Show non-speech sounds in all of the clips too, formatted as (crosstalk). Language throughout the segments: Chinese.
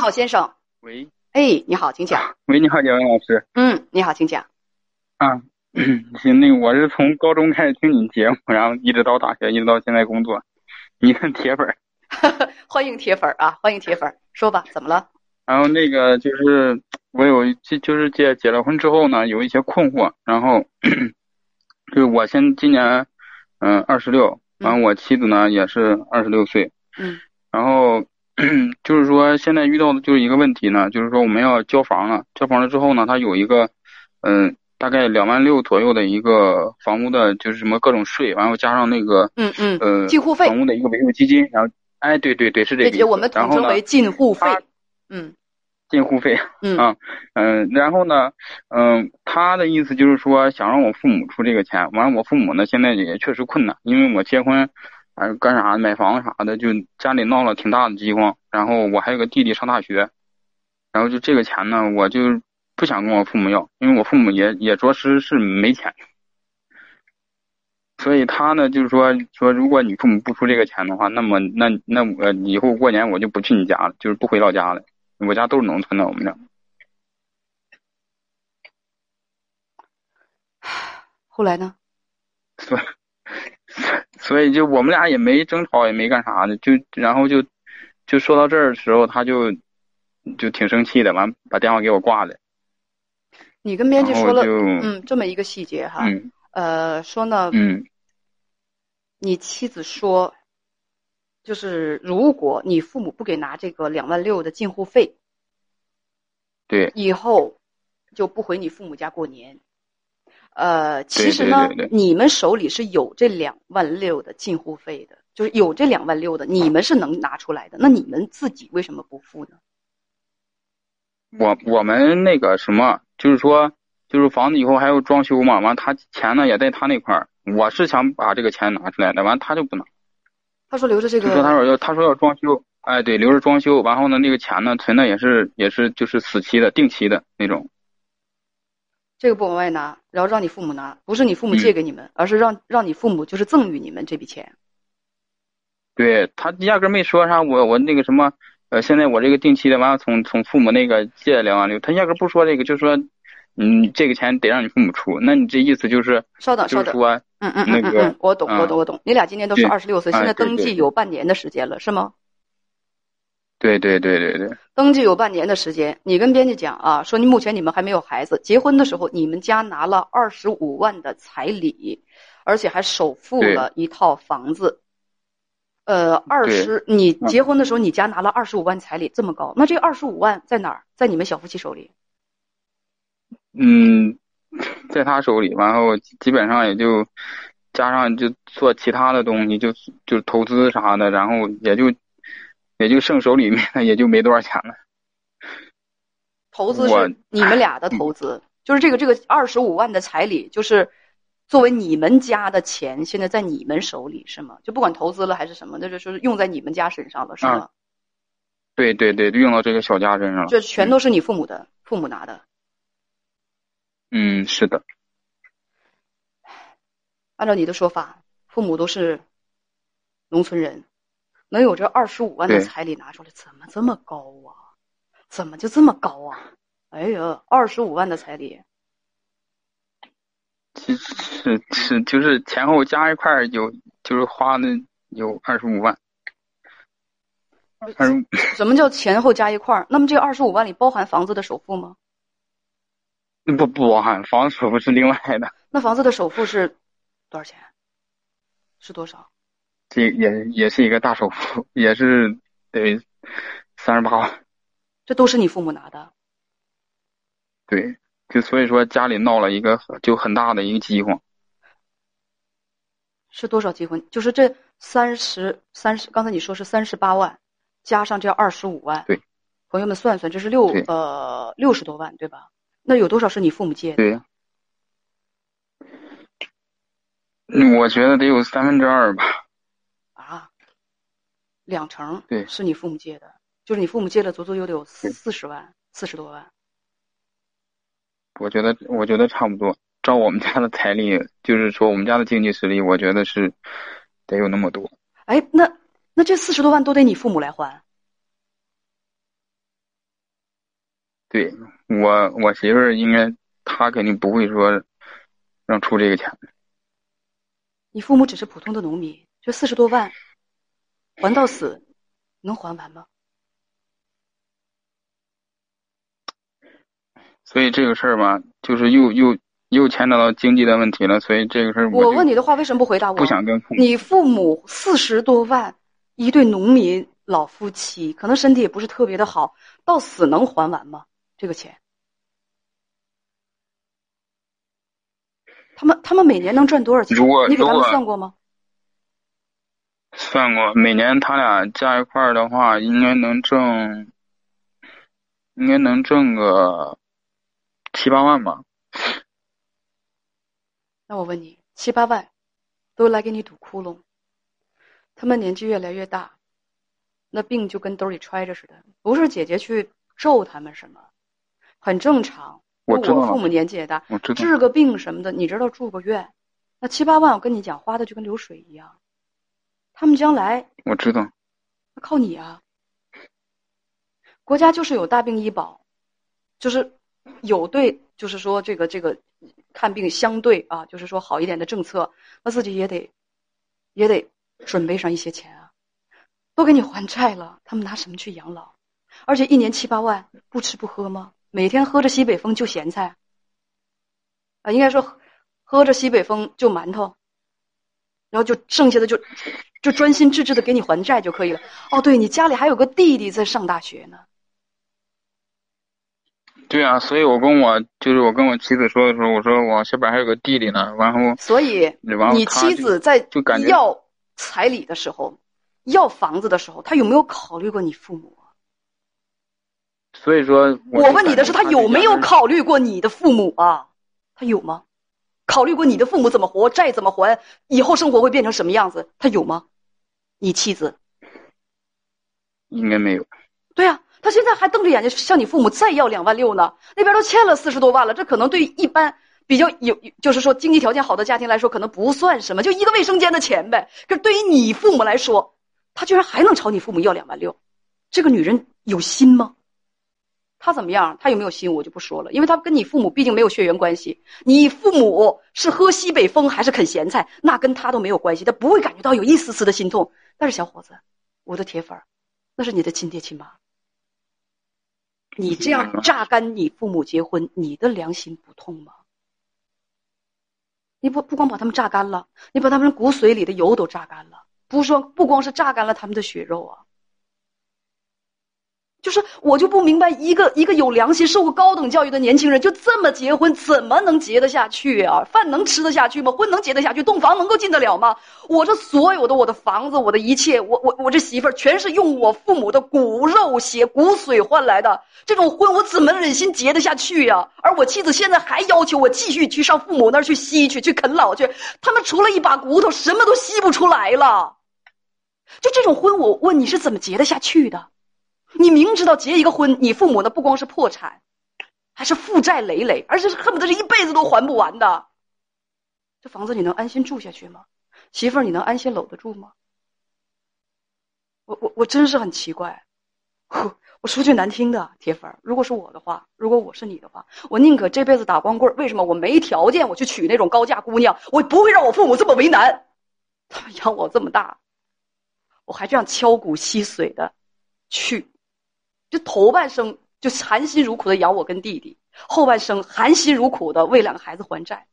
好，先生。喂，哎，你好，请讲。(laughs) 喂，你好，蒋文老师。嗯，你好，请讲。啊，(coughs) 行，那个我是从高中开始听你节目，然后一直到大学，一直到现在工作，你看铁粉儿。(laughs) 欢迎铁粉儿啊，欢迎铁粉儿，说吧，怎么了？然后那个就是我有就就是结结了婚之后呢，有一些困惑，然后 (coughs) 就是我现今年嗯二十六，完后我妻子呢也是二十六岁，嗯，然后 (clears throat) 就是说现在遇到的就是一个问题呢，就是说我们要交房了，交房了之后呢，它有一个嗯大概两万六左右的一个房屋的，就是什么各种税，然后加上那个嗯嗯呃进户费房屋的一个维护基金，然后哎对对对是这我们统然后呢称为进户费。嗯进户费。嗯 (laughs) 啊嗯，然后呢，嗯，他的意思就是说想让我父母出这个钱，完了我父母呢现在也确实困难，因为我结婚，啊干啥买房啥的，就家里闹了挺大的饥荒，然后我还有个弟弟上大学，然后就这个钱呢，我就不想跟我父母要，因为我父母也也着实是没钱，所以他呢就是说说如果你父母不出这个钱的话，那么那那我以后过年我就不去你家了，就是不回老家了，我家都是农村的，我们这。后来呢？(laughs) 所以，(laughs) 所以就我们俩也没争吵，也没干啥的，就然后就就说到这儿的时候，他就就挺生气的，完把电话给我挂了。你跟编辑说了，嗯，这么一个细节哈，嗯呃，说呢，嗯你妻子说，就是如果你父母不给拿这个两万六的进户费，对以后就不回你父母家过年。呃，其实呢，对对对你们手里是有这两万六的进户费的，就是有这两万六的，你们是能拿出来的。那你们自己为什么不付呢？我我们那个什么，就是说，就是房子以后还要装修嘛，完他钱呢也在他那块儿，我是想把这个钱拿出来的，完他就不拿，他说留着这就说他个，说要他说要装修，哎对，留着装修，然后呢那个钱呢存的也是也是就是死期的定期的那种，这个不往外拿，然后让你父母拿，不是你父母嗯借给你们，而是让让你父母就是赠与你们这笔钱。对他压根儿没说啥，我我那个什么，呃，现在我这个定期的，完了从从父母那个借两万六，他压根儿不说这个，就说，嗯，这个钱得让你父母出，那你这意思就是，稍等，稍等，嗯嗯那个嗯嗯嗯，我懂，我懂，我懂。你俩今年都是对二十六岁，哎现在登记有半年的时间了，是吗？对对对对对，登记有半年的时间，你跟编辑讲啊，说你目前你们还没有孩子，结婚的时候你们家拿了二十五万的彩礼，而且还首付了一套房子。呃，二十，你嗯结婚的时候你家拿了二十五万彩礼，这么高，那这二十五万在哪儿？在你们小夫妻手里。嗯，(laughs) 在他手里，然后基本上也就加上就做其他的东西，就就投资啥的，然后也就也就剩手里面也就没多少钱了。投资是你们俩的投资，(laughs) 就是这个这个二十五万的彩礼，就是作为你们家的钱，现在在你们手里是吗？就不管投资了还是什么，那就说是用在你们家身上了是吗？对对对，用到这个小家身上了。这全都是你父母的，父母拿的。嗯，是的。按照你的说法，父母都是农村人，能有这二十五万的彩礼拿出来，怎么这么高啊？怎么就这么高啊？哎呀，二十五万的彩礼，其实是是就是前后加一块儿有就是花的有二十五万，二十什么叫前后加一块儿？那么这二十五万里包含房子的首付吗？不不包含房子首付是另外的，那房子的首付是多少钱？是多少？这也也是一个大首付，也是得三十八万。这都是你父母拿的。对，就所以说家里闹了一个就很大的一个饥荒。是多少结婚？就是这三十三十，刚才你说是三十八万，加上这二十五万，对，朋友们算算，这是六呃六十多万，对吧？那有多少是你父母借的？对，嗯我觉得得有三分之二吧。啊，两成对是你父母借的，就是你父母借了足足有得有四十万，四十多万。我觉得我觉得差不多。照我们家的财力，就是说我们家的经济实力，我觉得是得有那么多。哎，那那这四十多万都得你父母来还？对我我媳妇儿应该，她肯定不会说让出这个钱。你父母只是普通的农民，这四十多万还到死，能还完吗？所以这个事儿吧，就是又又又牵扯到经济的问题了。所以这个事儿，我问你的话为什么不回答我？不想跟父母。你父母四十多万，一对农民老夫妻，可能身体也不是特别的好，到死能还完吗？这个钱？他们他们每年能赚多少钱？你给他们算过吗？算过，每年他俩加一块儿的话，应该能挣，应该能挣个。七八万吧，那我问你，七八万都来给你堵窟窿，他们年纪越来越大，那病就跟兜里揣着似的。不是姐姐去咒他们什么，很正常。我我父母年纪也大，治个病什么的，你知道住个院，那七八万我跟你讲，花的就跟流水一样。他们将来我知道，那靠你啊！国家就是有大病医保，就是。有对，就是说这个这个看病相对啊，就是说好一点的政策，那自己也得也得准备上一些钱啊，都给你还债了，他们拿什么去养老？而且一年七八万，不吃不喝吗？每天喝着西北风就咸菜啊，应该说喝着西北风就馒头，然后就剩下的就就专心致志的给你还债就可以了。哦，对你家里还有个弟弟在上大学呢。对啊，所以我跟我就是我跟我妻子说的时候，我说我下边还有个弟弟呢，然后所以你妻子在就感觉要彩礼的时候，要房子的时候，他有没有考虑过你父母？所以说，我问你的是，他有没有考虑过你的父母啊？他有吗？考虑过你的父母怎么活，债怎么还，以后生活会变成什么样子？他有吗？你妻子应该没有。对呀。他现在还瞪着眼睛向你父母再要两万六呢，那边都欠了四十多万了，这可能对一般比较有，就是说经济条件好的家庭来说，可能不算什么，就一个卫生间的钱呗。可是对于你父母来说，他居然还能朝你父母要两万六，这个女人有心吗？他怎么样？他有没有心？我就不说了，因为他跟你父母毕竟没有血缘关系。你父母是喝西北风还是啃咸菜，那跟他都没有关系，他不会感觉到有一丝丝的心痛。但是小伙子，我的铁粉，那是你的亲爹亲妈。你这样榨干你父母结婚，你的良心不痛吗？你不不光把他们榨干了，你把他们骨髓里的油都榨干了，不说不光是榨干了他们的血肉啊。就是我就不明白，一个一个有良心、受过高等教育的年轻人，就这么结婚，怎么能结得下去啊？饭能吃得下去吗？婚能结得下去？洞房能够进得了吗？我这所有的我的房子，我的一切，我我我这媳妇儿，全是用我父母的骨肉血骨髓换来的。这种婚，我怎么忍心结得下去呀？而我妻子现在还要求我继续去上父母那儿去吸去，去啃老去。他们除了一把骨头，什么都吸不出来了。就这种婚，我问你是怎么结得下去的？你明知道结一个婚，你父母呢不光是破产，还是负债累累，而且是恨不得是一辈子都还不完的。这房子你能安心住下去吗？媳妇儿你能安心搂得住吗？我我我真是很奇怪，我说句难听的，铁粉，如果是我的话，如果我是你的话，我宁可这辈子打光棍为什么？我没条件我去娶那种高价姑娘，我不会让我父母这么为难。他们养我这么大，我还这样敲骨吸髓的去。就头半生就含辛茹苦的养我跟弟弟，后半生含辛茹苦的为两个孩子还债，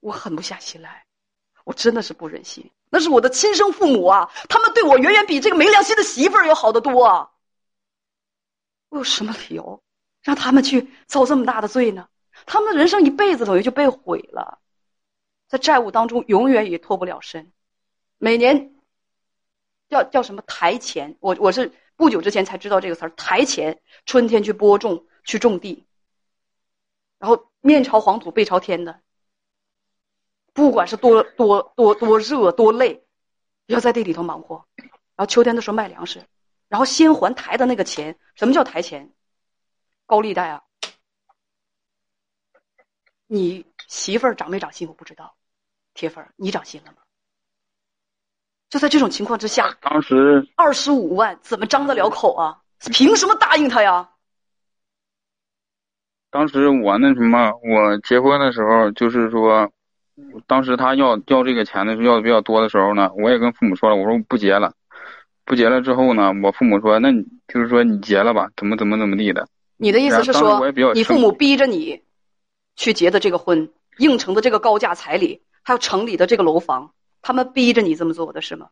我狠不下心来，我真的是不忍心。那是我的亲生父母啊，他们对我远远比这个没良心的媳妇儿要好得多。我有什么理由让他们去遭这么大的罪呢？他们的人生一辈子等于就被毁了，在债务当中永远也脱不了身。每年叫叫什么台前，我我是。不久之前才知道这个词儿，台前春天去播种去种地，然后面朝黄土背朝天的，不管是多多多多热多累，要在地里头忙活，然后秋天的时候卖粮食，然后先还台的那个钱，什么叫台钱？高利贷啊！你媳妇儿长没长心我不知道，铁粉儿你长心了吗？就在这种情况之下，当时二十五万怎么张得了口啊？凭什么答应他呀？当时我那什么，我结婚的时候就是说，当时他要要这个钱的时候要的比较多的时候呢，我也跟父母说了，我说不结了，不结了之后呢，我父母说，那你就是说你结了吧，怎么怎么怎么地的。你的意思是说你父母逼着你去结的这个婚，应承的这个高价彩礼，还有城里的这个楼房，他们逼着你这么做的是吗？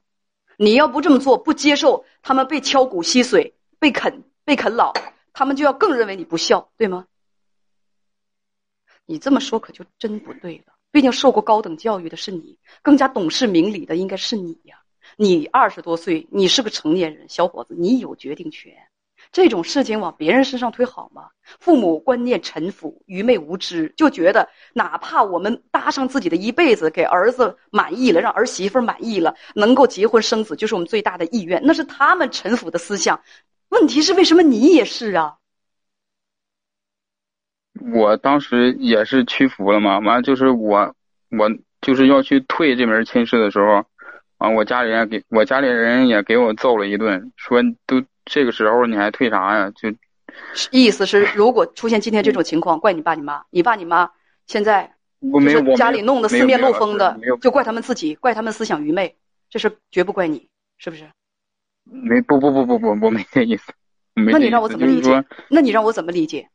你要不这么做，不接受他们被敲骨吸髓、被啃、被啃老，他们就要更认为你不孝，对吗？你这么说可就真不对了。毕竟受过高等教育的是你，更加懂事明理的应该是你呀。你二十多岁，你是个成年人，小伙子，你有决定权。这种事情往别人身上推好吗？父母观念陈腐、愚昧无知，就觉得哪怕我们搭上自己的一辈子，给儿子满意了，让儿媳妇满意了，能够结婚生子，就是我们最大的意愿。那是他们陈腐的思想。问题是为什么你也是啊？我当时也是屈服了嘛，完了就是我我就是要去退这门亲事的时候，啊，我家里人给我家里人也给我揍了一顿，说都这个时候你还退啥呀？就意思是，如果出现今天这种情况，怪你爸你妈，你爸你妈现在家里弄得四面漏风的，就怪他们自己，怪他们思想愚昧，这事绝不怪你，是不是？没不不不不不，我没这意思。那你让我怎么理解？那你让我怎么理解？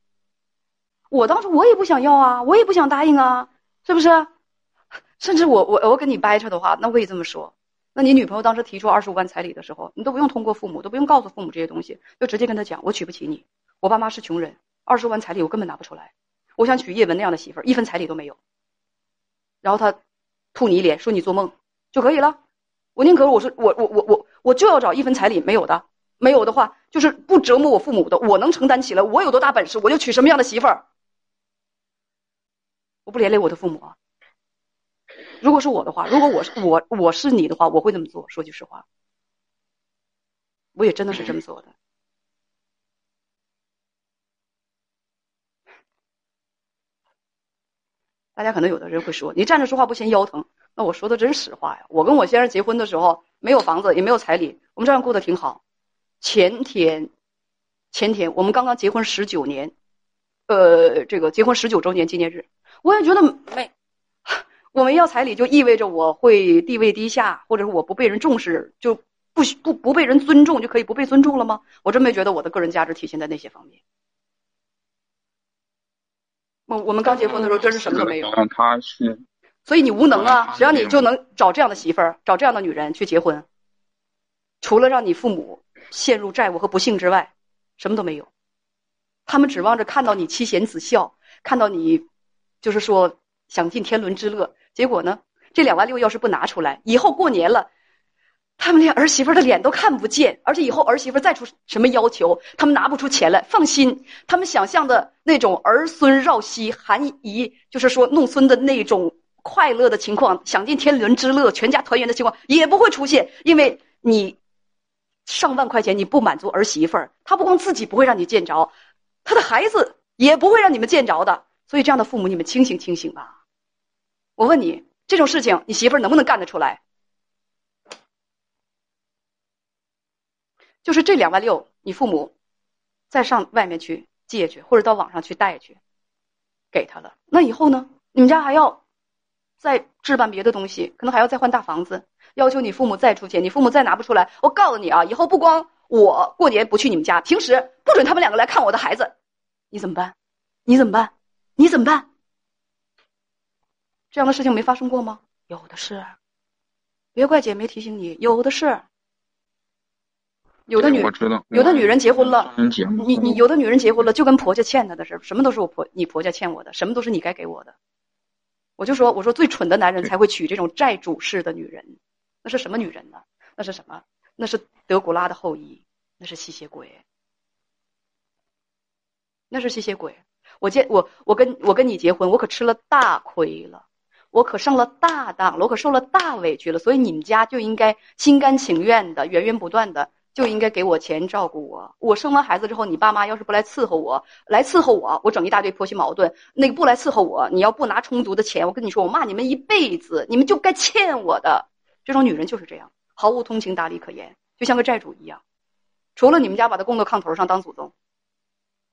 我当时我也不想要啊，我也不想答应啊，是不是？(laughs) 甚至我我我跟你掰扯的话，那我也这么说。那你女朋友当时提出二十五万彩礼的时候，你都不用通过父母，都不用告诉父母这些东西，就直接跟他讲，我娶不起你，我爸妈是穷人，二十万彩礼我根本拿不出来，我想娶叶文那样的媳妇儿，一分彩礼都没有。然后他吐你一脸，说你做梦就可以了。我宁可我是我我我我我就要找一分彩礼没有的，没有的话就是不折磨我父母的，我能承担起来，我有多大本事，我就娶什么样的媳妇儿。我不连累我的父母啊。如果是我的话，如果我是我我是你的话，我会这么做。说句实话，我也真的是这么做的。大家可能有的人会说，你站着说话不嫌腰疼。那我说的真实话呀。我跟我先生结婚的时候，没有房子，也没有彩礼，我们照样过得挺好。前天，前天我们刚刚结婚十九年，呃，这个结婚十九周年纪念日，我也觉得没，我没要彩礼就意味着我会地位低下，或者是我不被人重视，就不不不被人尊重就可以不被尊重了吗？我真没觉得我的个人价值体现在那些方面。我我们刚结婚的时候真是什么都没有，嗯，他是所以你无能啊！嗯谁让你就能找这样的媳妇儿，找这样的女人去结婚？除了让你父母陷入债务和不幸之外，什么都没有。他们指望着看到你妻贤子孝，看到你，就是说享尽天伦之乐。结果呢，这两万六要是不拿出来，以后过年了，他们连儿媳妇的脸都看不见，而且以后儿媳妇再出什么要求，他们拿不出钱来。放心，他们想象的那种儿孙绕膝、含饴，就是说弄孙的那种快乐的情况，享尽天伦之乐、全家团圆的情况也不会出现，因为你上万块钱你不满足儿媳妇儿，她不光自己不会让你见着，她的孩子也不会让你们见着的。所以这样的父母，你们清醒清醒吧！我问你，这种事情你媳妇儿能不能干得出来？就是这两万六，你父母再上外面去借去，或者到网上去贷去，给他了。那以后呢？你们家还要再置办别的东西，可能还要再换大房子，要求你父母再出钱，你父母再拿不出来。我告诉你啊，以后不光我过年不去你们家，平时不准他们两个来看我的孩子，你怎么办？你怎么办？你怎么办？这样的事情没发生过吗？有的是，别怪姐没提醒你，有的是。有的女我知道，有的女人结婚了，嗯你你有的女人结婚了，就跟婆家欠她的似的，什么都是我婆你婆家欠我的，什么都是你该给我的。我就说，我说最蠢的男人才会娶这种债主式的女人，那是什么女人呢？那是什么？那是德古拉的后裔，那是吸血鬼，那是吸血鬼。我见我我跟我跟你结婚，我可吃了大亏了，我可上了大当了，我可受了大委屈了，所以你们家就应该心甘情愿的、源源不断的。就应该给我钱照顾我。我生完孩子之后，你爸妈要是不来伺候我，来伺候我，我整一大堆婆媳矛盾。那个不来伺候我，你要不拿充足的钱，我跟你说，我骂你们一辈子，你们就该欠我的。这种女人就是这样，毫无通情达理可言，就像个债主一样。除了你们家把她供到炕头上当祖宗，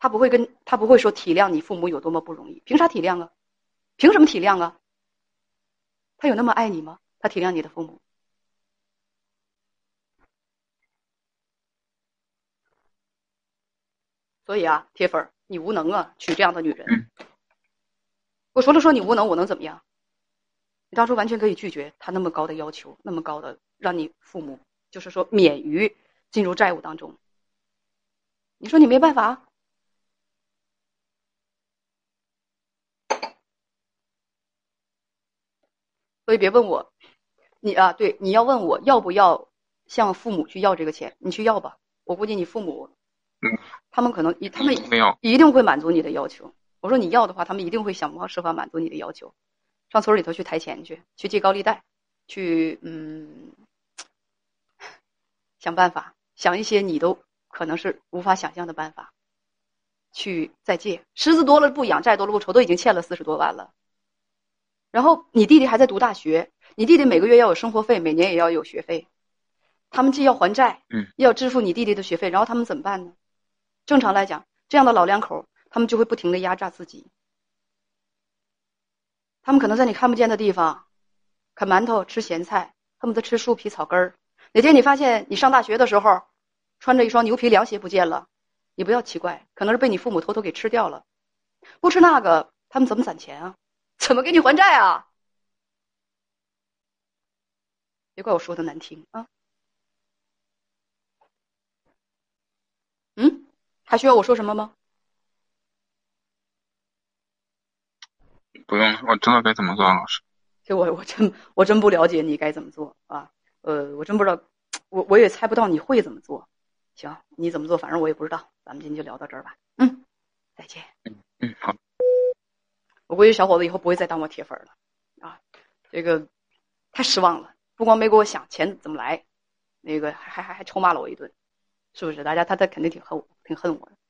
她不会跟她不会说体谅你父母有多么不容易，凭啥体谅啊？凭什么体谅啊？他有那么爱你吗？他体谅你的父母？所以啊，铁粉儿，你无能啊，娶这样的女人。我除了说你无能，我能怎么样？你当初完全可以拒绝他那么高的要求，那么高的让你父母就是说免于进入债务当中。你说你没办法？所以别问我，你啊，对，你要问我要不要向父母去要这个钱，你去要吧。我估计你父母。嗯，他们可能一他们没有一定会满足你的要求。我说你要的话，他们一定会想方设法满足你的要求，上村里头去抬钱去，去借高利贷，去嗯，想办法，想一些你都可能是无法想象的办法，去再借。虱子多了不痒，债多了不愁，都已经欠了四十多万了。然后你弟弟还在读大学，你弟弟每个月要有生活费，每年也要有学费，他们既要还债，嗯，要支付你弟弟的学费，然后他们怎么办呢？正常来讲，这样的老两口，他们就会不停的压榨自己。他们可能在你看不见的地方，啃馒头、吃咸菜，恨不得吃树皮、草根儿。哪天你发现你上大学的时候，穿着一双牛皮凉鞋不见了，你不要奇怪，可能是被你父母偷偷给吃掉了。不吃那个，他们怎么攒钱啊？怎么给你还债啊？别怪我说的难听啊。嗯。还需要我说什么吗？不用，我知道该怎么做，老师。这我我真我真不了解你该怎么做啊，呃，我真不知道，我我也猜不到你会怎么做。行，你怎么做，反正我也不知道。咱们今天就聊到这儿吧。嗯，再见。嗯嗯，好。我估计小伙子以后不会再当我铁粉了啊，这个太失望了。不光没给我想钱怎么来，那个还还还还臭骂了我一顿。是不是？大家他他肯定挺恨我，挺恨我的。